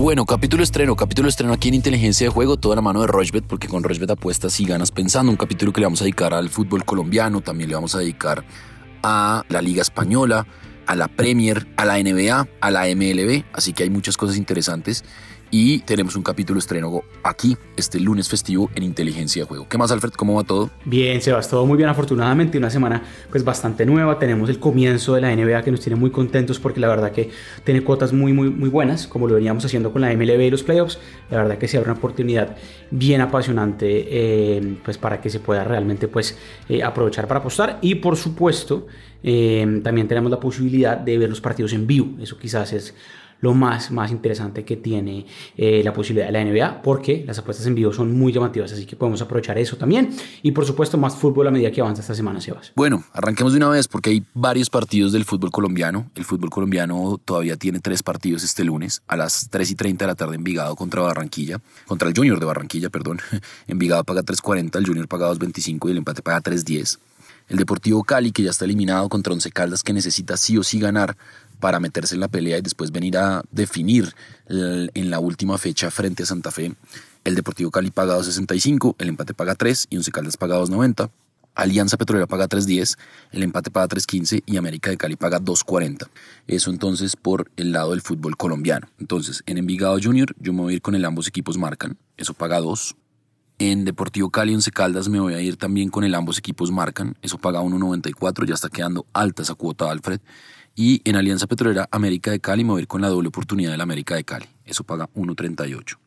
Bueno, capítulo estreno, capítulo estreno aquí en Inteligencia de Juego, toda la mano de Rochbet, porque con Rochbet apuestas y ganas pensando. Un capítulo que le vamos a dedicar al fútbol colombiano, también le vamos a dedicar a la Liga Española, a la Premier, a la NBA, a la MLB, así que hay muchas cosas interesantes y tenemos un capítulo estreno aquí este lunes festivo en Inteligencia de Juego. ¿Qué más, Alfred? ¿Cómo va todo? Bien, Sebas, todo muy bien, afortunadamente. Una semana pues bastante nueva. Tenemos el comienzo de la NBA que nos tiene muy contentos porque la verdad que tiene cuotas muy, muy, muy buenas, como lo veníamos haciendo con la MLB y los playoffs. La verdad que se abre una oportunidad bien apasionante eh, pues para que se pueda realmente pues eh, aprovechar para apostar. Y por supuesto, eh, también tenemos la posibilidad de ver los partidos en vivo. Eso quizás es lo más, más interesante que tiene eh, la posibilidad de la NBA, porque las apuestas en vivo son muy llamativas, así que podemos aprovechar eso también. Y por supuesto, más fútbol a medida que avanza esta semana, Sebas. Bueno, arranquemos de una vez, porque hay varios partidos del fútbol colombiano. El fútbol colombiano todavía tiene tres partidos este lunes, a las 3 y 30 de la tarde, Envigado contra Barranquilla, contra el Junior de Barranquilla, perdón. Envigado paga 3.40, el Junior paga 2.25 y el empate paga 3.10. El Deportivo Cali, que ya está eliminado contra Once Caldas, que necesita sí o sí ganar para meterse en la pelea y después venir a definir en la última fecha frente a Santa Fe. El Deportivo Cali paga 2.65, el empate paga 3 y Once Caldas paga 2.90. Alianza Petrolera paga 3.10, el empate paga 3.15 y América de Cali paga 2.40. Eso entonces por el lado del fútbol colombiano. Entonces, en Envigado Junior yo me voy a ir con el ambos equipos marcan, eso paga 2. En Deportivo Cali Once Caldas me voy a ir también con el ambos equipos marcan, eso paga 1.94, ya está quedando alta esa cuota Alfred. Y en Alianza Petrolera América de Cali ir con la doble oportunidad del América de Cali. Eso paga 1.38.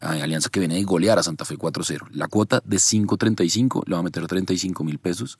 Hay Alianza que viene de golear a Santa Fe 4-0. La cuota de 5.35 le va a meter 35 mil pesos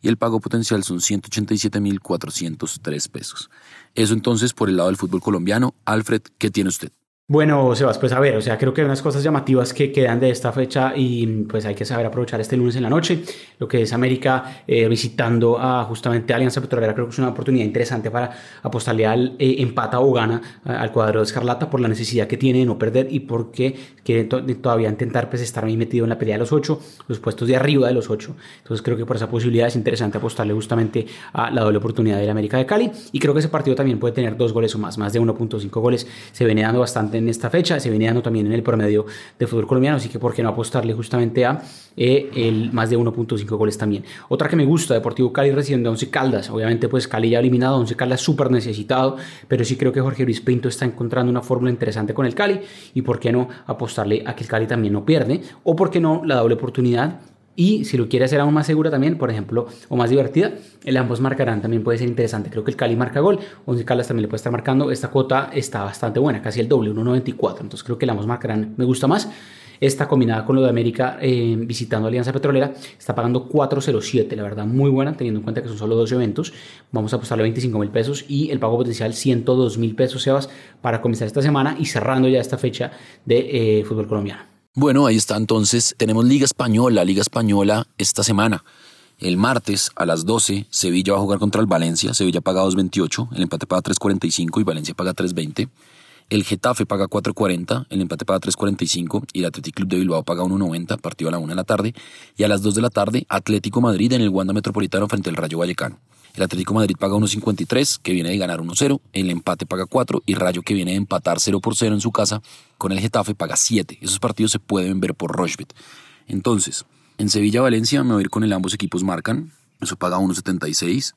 y el pago potencial son 187 mil 403 pesos. Eso entonces por el lado del fútbol colombiano. Alfred, ¿qué tiene usted? Bueno, Sebas, pues a ver, o sea, creo que hay unas cosas llamativas que quedan de esta fecha y pues hay que saber aprovechar este lunes en la noche, lo que es América eh, visitando a justamente Alianza Petrolera, creo que es una oportunidad interesante para apostarle al eh, empata o gana al cuadro de Escarlata por la necesidad que tiene de no perder y porque quiere todavía intentar pues estar ahí metido en la pelea de los ocho, los puestos de arriba de los ocho, entonces creo que por esa posibilidad es interesante apostarle justamente a la doble oportunidad del América de Cali. Y creo que ese partido también puede tener dos goles o más, más de 1.5 goles, se viene dando bastante en esta fecha, se viene dando también en el promedio de fútbol colombiano, así que por qué no apostarle justamente a eh, el más de 1.5 goles también. Otra que me gusta, Deportivo Cali recibiendo a Once Caldas, obviamente pues Cali ya eliminado, Once Caldas súper necesitado, pero sí creo que Jorge Luis Pinto está encontrando una fórmula interesante con el Cali y por qué no apostarle a que el Cali también no pierde o por qué no la doble oportunidad y si lo quiere hacer aún más segura también, por ejemplo, o más divertida, el ambos marcarán también puede ser interesante. Creo que el Cali marca gol, Once Caldas también le puede estar marcando. Esta cuota está bastante buena, casi el doble, 1.94. Entonces creo que el ambos marcarán me gusta más. Esta combinada con lo de América eh, visitando Alianza Petrolera está pagando 4.07, la verdad muy buena teniendo en cuenta que son solo dos eventos. Vamos a apostarle 25 mil pesos y el pago potencial 102 mil pesos, Sebas, para comenzar esta semana y cerrando ya esta fecha de eh, fútbol colombiano. Bueno, ahí está entonces. Tenemos Liga Española, Liga Española esta semana. El martes a las 12, Sevilla va a jugar contra el Valencia. Sevilla paga 2.28, el empate paga 3.45 y Valencia paga 3.20. El Getafe paga 4.40, el empate paga 3.45 y el Athletic Club de Bilbao paga 1.90, partido a la 1 de la tarde. Y a las 2 de la tarde, Atlético Madrid en el Wanda Metropolitano frente al Rayo Vallecano. El Atlético Madrid paga 1.53, que viene de ganar 1-0. El empate paga 4 y Rayo, que viene de empatar 0 por 0 en su casa con el Getafe, paga 7. Esos partidos se pueden ver por Rochbet. Entonces, en Sevilla-Valencia me voy a ir con el ambos equipos marcan. Eso paga 1.76.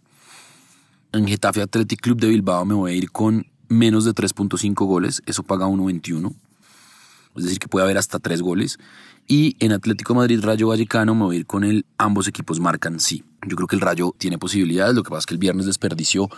En Getafe Athletic Club de Bilbao me voy a ir con menos de 3.5 goles. Eso paga 1.21. Es decir, que puede haber hasta 3 goles. Y en Atlético Madrid Rayo Vallecano me voy a ir con el ambos equipos marcan sí. Yo creo que el Rayo tiene posibilidades, lo que pasa es que el viernes desperdició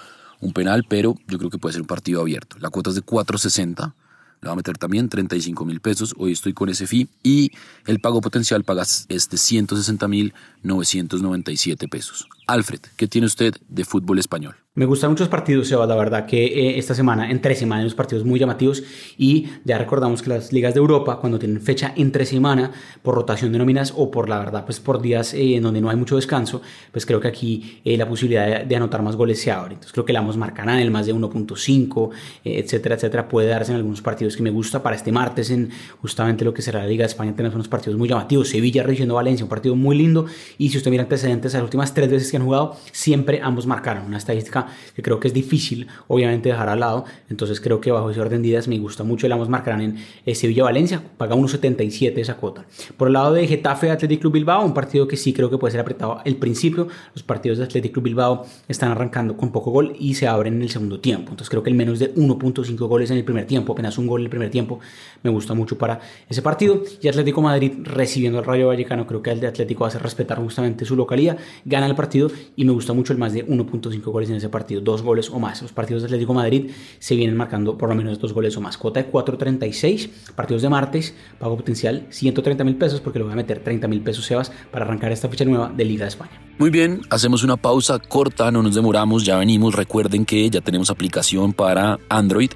un penal, pero yo creo que puede ser un partido abierto. La cuota es de 4.60, le va a meter también 35 mil pesos, hoy estoy con ese fee y el pago potencial pagas este 160 mil 997 pesos. Alfred, ¿qué tiene usted de fútbol español? Me gustan muchos partidos, Seba, la verdad que eh, esta semana, entre semana, hay unos partidos muy llamativos y ya recordamos que las ligas de Europa, cuando tienen fecha entre semana, por rotación de nóminas o por la verdad, pues por días eh, en donde no hay mucho descanso, pues creo que aquí eh, la posibilidad de, anotar más goles se abre. Entonces creo que la vamos marcarán el más de 1.5, etcétera, etcétera, puede darse en algunos partidos que me gusta. Para este martes, en justamente lo que será la Liga de España, tenemos unos partidos muy llamativos. Sevilla recibiendo Valencia, un partido muy lindo. Y si usted mira antecedentes, las últimas tres veces que han jugado, siempre ambos marcaron. Una estadística que creo que es difícil, obviamente, dejar al lado. Entonces creo que bajo ese orden de ideas me gusta mucho. Le vamos marcarán en eh, Sevilla-Valencia, paga 1.77 esa cuota. Por el lado de Getafe Athletic Club Bilbao, un partido que sí creo que puede ser apretado el principio. Los partidos de Athletic Club Bilbao están arrancando con poco gol y se abren en el segundo tiempo. Entonces creo que el menos de 1.5 goles en el primer tiempo, apenas un gol en el primer tiempo, me gusta mucho para ese partido. Y Atlético Madrid recibiendo al Rayo Vallecano, creo que el de Atlético hacer respetar justamente su localidad, gana el partido y me gusta mucho el más de 1.5 goles en ese partido, dos goles o más. Los partidos de Atlético Madrid se vienen marcando por lo menos dos goles o más. Cuota de 4.36, partidos de martes, pago potencial 130 mil pesos porque le voy a meter 30 mil pesos Sebas para arrancar esta fecha nueva de Liga de España. Muy bien, hacemos una pausa corta, no nos demoramos, ya venimos. Recuerden que ya tenemos aplicación para Android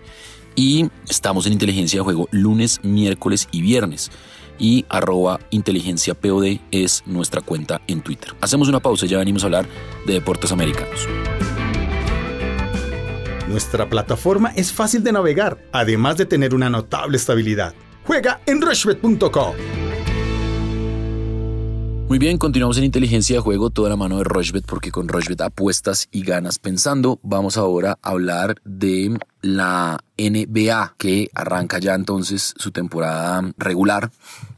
y estamos en inteligencia de juego lunes, miércoles y viernes. Y arroba inteligencia POD es nuestra cuenta en Twitter. Hacemos una pausa y ya venimos a hablar de deportes americanos. Nuestra plataforma es fácil de navegar, además de tener una notable estabilidad. Juega en rushbet.com. Muy bien, continuamos en inteligencia de juego, toda la mano de Rochbet, porque con Rochbet apuestas y ganas pensando. Vamos ahora a hablar de la NBA, que arranca ya entonces su temporada regular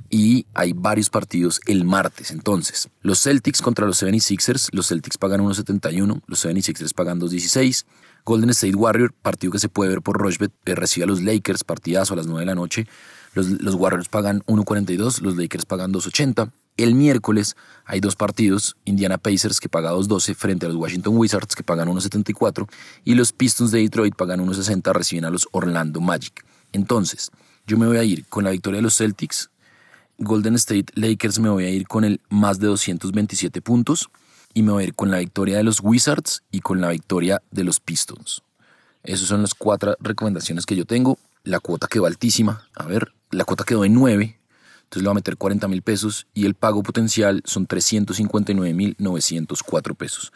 y hay varios partidos el martes. Entonces, los Celtics contra los 76ers, los Celtics pagan 1.71, los 76ers pagan 2.16. Golden State Warrior, partido que se puede ver por Rochbet, recibe a los Lakers, partidazo a las 9 de la noche. Los, los Warriors pagan 1.42, los Lakers pagan 2.80. El miércoles hay dos partidos, Indiana Pacers que paga 2.12 frente a los Washington Wizards que pagan 1.74 y los Pistons de Detroit pagan 1.60, reciben a los Orlando Magic. Entonces, yo me voy a ir con la victoria de los Celtics, Golden State Lakers me voy a ir con el más de 227 puntos y me voy a ir con la victoria de los Wizards y con la victoria de los Pistons. Esas son las cuatro recomendaciones que yo tengo. La cuota quedó altísima. A ver, la cuota quedó en 9. Entonces le voy a meter 40 mil pesos y el pago potencial son 359 mil 904 pesos.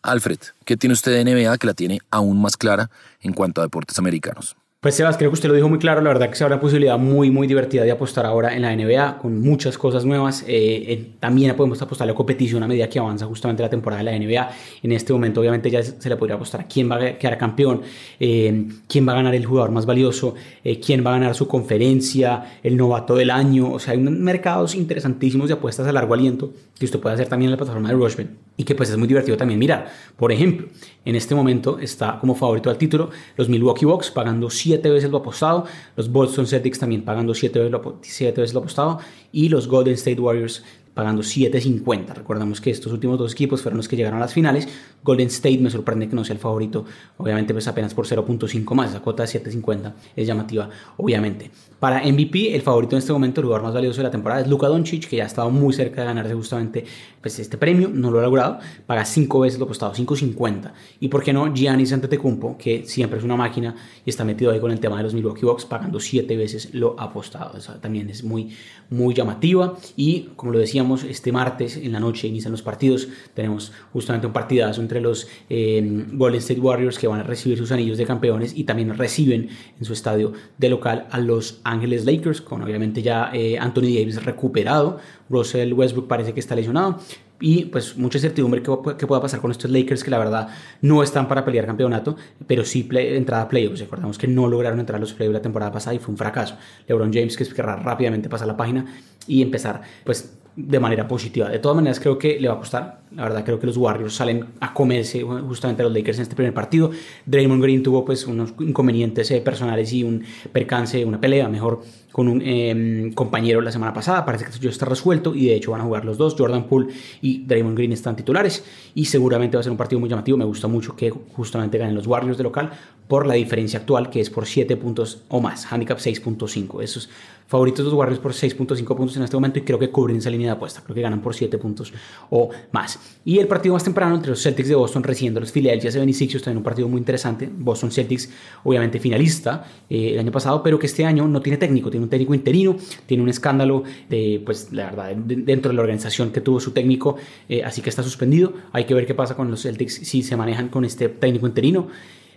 Alfred, ¿qué tiene usted de NBA que la tiene aún más clara en cuanto a deportes americanos? Pues Sebas, creo que usted lo dijo muy claro, la verdad que se abre una posibilidad muy, muy divertida de apostar ahora en la NBA con muchas cosas nuevas. Eh, eh, también podemos apostar la competición a medida que avanza justamente la temporada de la NBA. En este momento obviamente ya se le podría apostar a quién va a quedar campeón, eh, quién va a ganar el jugador más valioso, quién va a ganar su conferencia, el novato del año. O sea, hay unos mercados interesantísimos de apuestas a largo aliento que usted puede hacer también en la plataforma de Rushman y que pues es muy divertido también mirar. Por ejemplo, en este momento está como favorito al título los Milwaukee Bucks pagando 7 veces lo apostado, los Boston Celtics también pagando 7 veces, veces lo apostado y los Golden State Warriors pagando 7.50. Recordamos que estos últimos dos equipos fueron los que llegaron a las finales. Golden State me sorprende que no sea el favorito, obviamente pues apenas por 0.5 más, esa cuota de 7.50 es llamativa, obviamente. Para MVP, el favorito en este momento, el lugar más valioso de la temporada es Luka Doncic, que ya ha estado muy cerca de ganarse justamente pues, este premio, no lo ha logrado, paga 5 veces lo apostado, 5.50. Y por qué no, Giannis Antetokounmpo, que siempre es una máquina y está metido ahí con el tema de los Milwaukee Bucks, pagando 7 veces lo apostado. Eso también es muy, muy llamativa. Y como lo decíamos, este martes en la noche inician los partidos, tenemos justamente un partidazo entre los eh, Golden State Warriors que van a recibir sus anillos de campeones y también reciben en su estadio de local a los Ángeles Lakers, con obviamente ya eh, Anthony Davis recuperado, Russell Westbrook parece que está lesionado y pues mucha incertidumbre que, que, pueda pasar con estos Lakers que la verdad no están para pelear campeonato, pero sí entrada a playoffs. Recordamos que no lograron entrar a los playoffs la temporada pasada y fue un fracaso. LeBron James que querrá rápidamente pasar la página y empezar pues de manera positiva. De todas maneras, creo que le va a costar. La verdad, creo que los Warriors salen a comerse justamente a los Lakers en este primer partido. Draymond Green tuvo pues unos inconvenientes eh, personales y un percance, una pelea, mejor, con un em, compañero la semana pasada. Parece que esto ya está resuelto y de hecho van a jugar los dos. Jordan Poole y Draymond Green están titulares y seguramente va a ser un partido muy llamativo. Me gusta mucho que justamente ganen los Warriors de local por la diferencia actual que es por 7 puntos o más, handicap 6.5. Esos favoritos los Warriors por 6.5 puntos en este momento y creo que cubren esa línea de apuesta, creo que ganan por 7 puntos o más. Y el partido más temprano entre los Celtics de Boston recibiendo los Philadelphia 76ers, también un partido muy interesante. Boston Celtics, obviamente finalista eh, el año pasado, pero que este año no tiene técnico, tiene un técnico interino, tiene un escándalo de, pues la verdad, dentro de la organización que tuvo su técnico, eh, así que está suspendido. Hay que ver qué pasa con los Celtics si se manejan con este técnico interino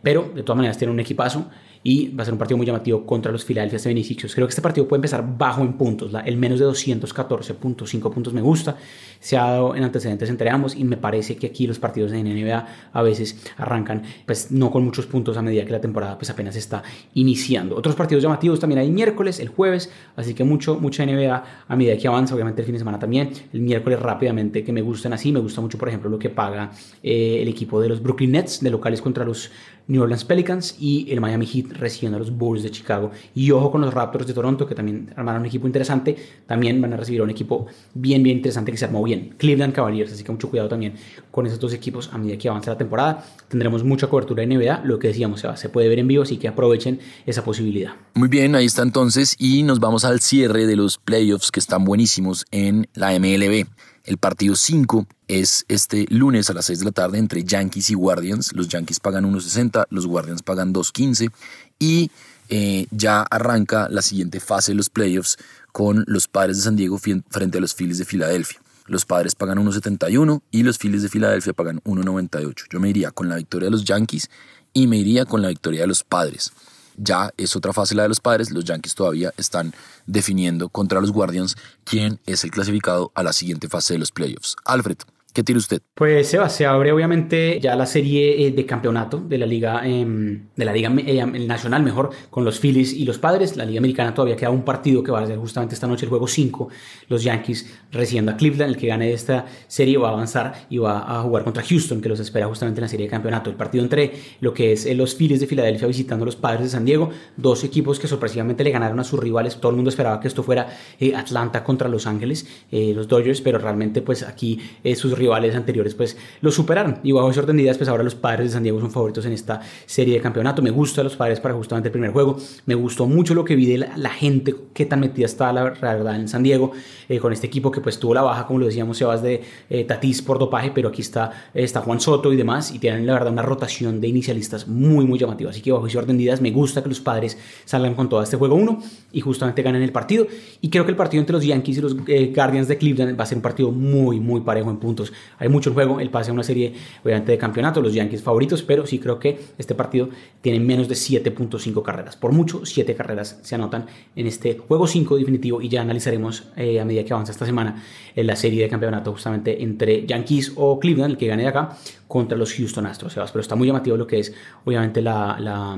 pero de todas maneras tiene un equipazo y va a ser un partido muy llamativo contra los Philadelphia 76ers. Creo que este partido puede empezar bajo en puntos, el menos de 214.5 puntos me gusta, se ha dado en antecedentes entre ambos y me parece que aquí los partidos de NBA a veces arrancan pues no con muchos puntos a medida que la temporada pues apenas está iniciando. Otros partidos llamativos también hay miércoles, el jueves, así que mucho, mucha NBA a medida que avanza, obviamente el fin de semana también, el miércoles rápidamente que me gustan así, me gusta mucho por ejemplo lo que paga eh, el equipo de los Brooklyn Nets de locales contra los New Orleans Pelicans y el Miami Heat recibiendo a los Bulls de Chicago. Y ojo con los Raptors de Toronto, que también armaron un equipo interesante. También van a recibir a un equipo bien, bien interesante que se armó bien. Cleveland Cavaliers, así que mucho cuidado también con esos dos equipos a medida que avance la temporada. Tendremos mucha cobertura de NBA, lo que decíamos, se, se puede ver en vivo, así que aprovechen esa posibilidad. Muy bien, ahí está entonces y nos vamos al cierre de los playoffs que están buenísimos en la MLB. El partido 5 es este lunes a las 6 de la tarde entre Yankees y Guardians. Los Yankees pagan 1.60, los Guardians pagan 2.15 y eh, ya arranca la siguiente fase de los playoffs con los Padres de San Diego frente a los Phillies de Filadelfia. Los Padres pagan 1.71 y los Phillies de Filadelfia pagan 1.98. Yo me iría con la victoria de los Yankees y me iría con la victoria de los Padres. Ya es otra fase la de los padres. Los Yankees todavía están definiendo contra los Guardians quién es el clasificado a la siguiente fase de los playoffs. Alfred, ¿Qué tiene usted? Pues Seba, se abre obviamente ya la serie eh, de campeonato de la liga, em, de la liga eh, nacional mejor, con los Phillies y los Padres. La liga americana todavía queda un partido que va a ser justamente esta noche el juego 5. Los Yankees recibiendo a Cleveland, el que gane esta serie va a avanzar y va a jugar contra Houston, que los espera justamente en la serie de campeonato. El partido entre lo que es eh, los Phillies de Filadelfia visitando a los Padres de San Diego, dos equipos que sorpresivamente le ganaron a sus rivales. Todo el mundo esperaba que esto fuera Atlanta contra Los Ángeles, los Dodgers, pero realmente pues aquí sus rivales anteriores pues lo superaron. Y bajo ese orden de pues ahora los padres de San Diego son favoritos en esta serie de campeonato. Me gusta los padres para justamente el primer juego. Me gustó mucho lo que vi de la, gente qué tan metida está la, verdad en San Diego eh, con este equipo que pues tuvo la baja como lo decíamos Sebas de eh, Tatís por dopaje pero aquí está, está Juan Soto y demás y tienen la verdad una rotación de inicialistas muy muy llamativa. Así que bajo ese orden de ideas me gusta que los padres salgan con todo este juego 1 y justamente ganen el partido. Y creo que el partido entre los Yankees y los eh, Guardians de Cleveland va a ser un partido muy muy parejo en puntos hay mucho juego, el pase a una serie obviamente de campeonato, los Yankees favoritos, pero sí creo que este partido tiene menos de 7.5 carreras. Por mucho, 7 carreras se anotan en este juego 5 definitivo y ya analizaremos eh, a medida que avanza esta semana en la serie de campeonato justamente entre Yankees o Cleveland, el que gane de acá, contra los Houston Astros, Pero está muy llamativo lo que es obviamente la, la,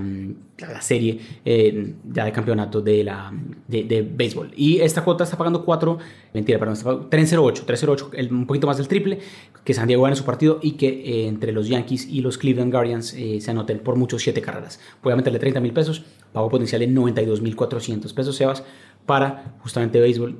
la serie eh, ya de campeonato de, la, de, béisbol. Y esta cuota está pagando 4, mentira, perdón, 3.08, 3.08, un poquito más del triple, que San Diego gane su partido y que eh, entre los Yankees y los Cleveland Guardians eh, se anoten por muchos 7 carreras. Voy a meterle 30 mil pesos, pago potencial en 92 mil 400 pesos, Sebas, para justamente béisbol,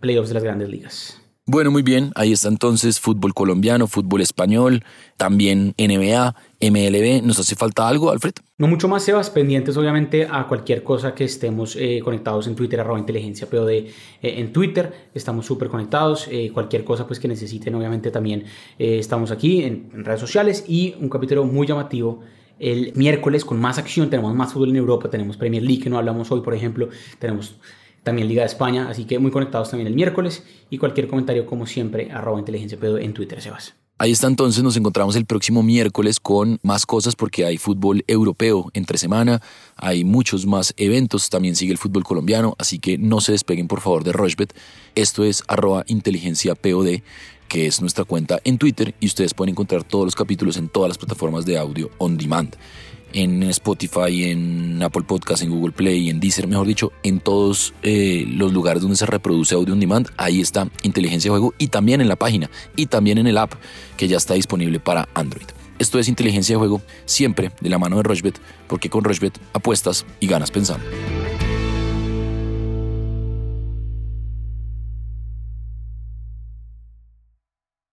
playoffs de las grandes ligas. Bueno, muy bien, ahí está entonces fútbol colombiano, fútbol español, también NBA, MLB. ¿Nos hace falta algo, Alfred? No mucho más, Sebas, pendientes obviamente a cualquier cosa que estemos eh, conectados en Twitter, arroba inteligencia POD eh, en Twitter, estamos súper conectados, eh, cualquier cosa pues que necesiten obviamente también estamos aquí en, en redes sociales y un capítulo muy llamativo el miércoles con más acción, tenemos más fútbol en Europa, tenemos Premier League que no hablamos hoy, por ejemplo, tenemos también Liga de España, así que muy conectados también el miércoles y cualquier comentario como siempre arroba inteligencia pedo en Twitter, Sebas. Ahí está entonces, nos encontramos el próximo miércoles con más cosas porque hay fútbol europeo entre semana, hay muchos más eventos, también sigue el fútbol colombiano, así que no se despeguen por favor de Rochbet. Esto es arroba inteligencia POD, que es nuestra cuenta en Twitter y ustedes pueden encontrar todos los capítulos en todas las plataformas de audio on demand en Spotify, en Apple Podcast, en Google Play, en Deezer, mejor dicho, en todos eh, los lugares donde se reproduce audio on demand, ahí está Inteligencia de Juego y también en la página y también en el app que ya está disponible para Android. Esto es Inteligencia de Juego, siempre de la mano de Rochbet, porque con Rochbet apuestas y ganas pensando.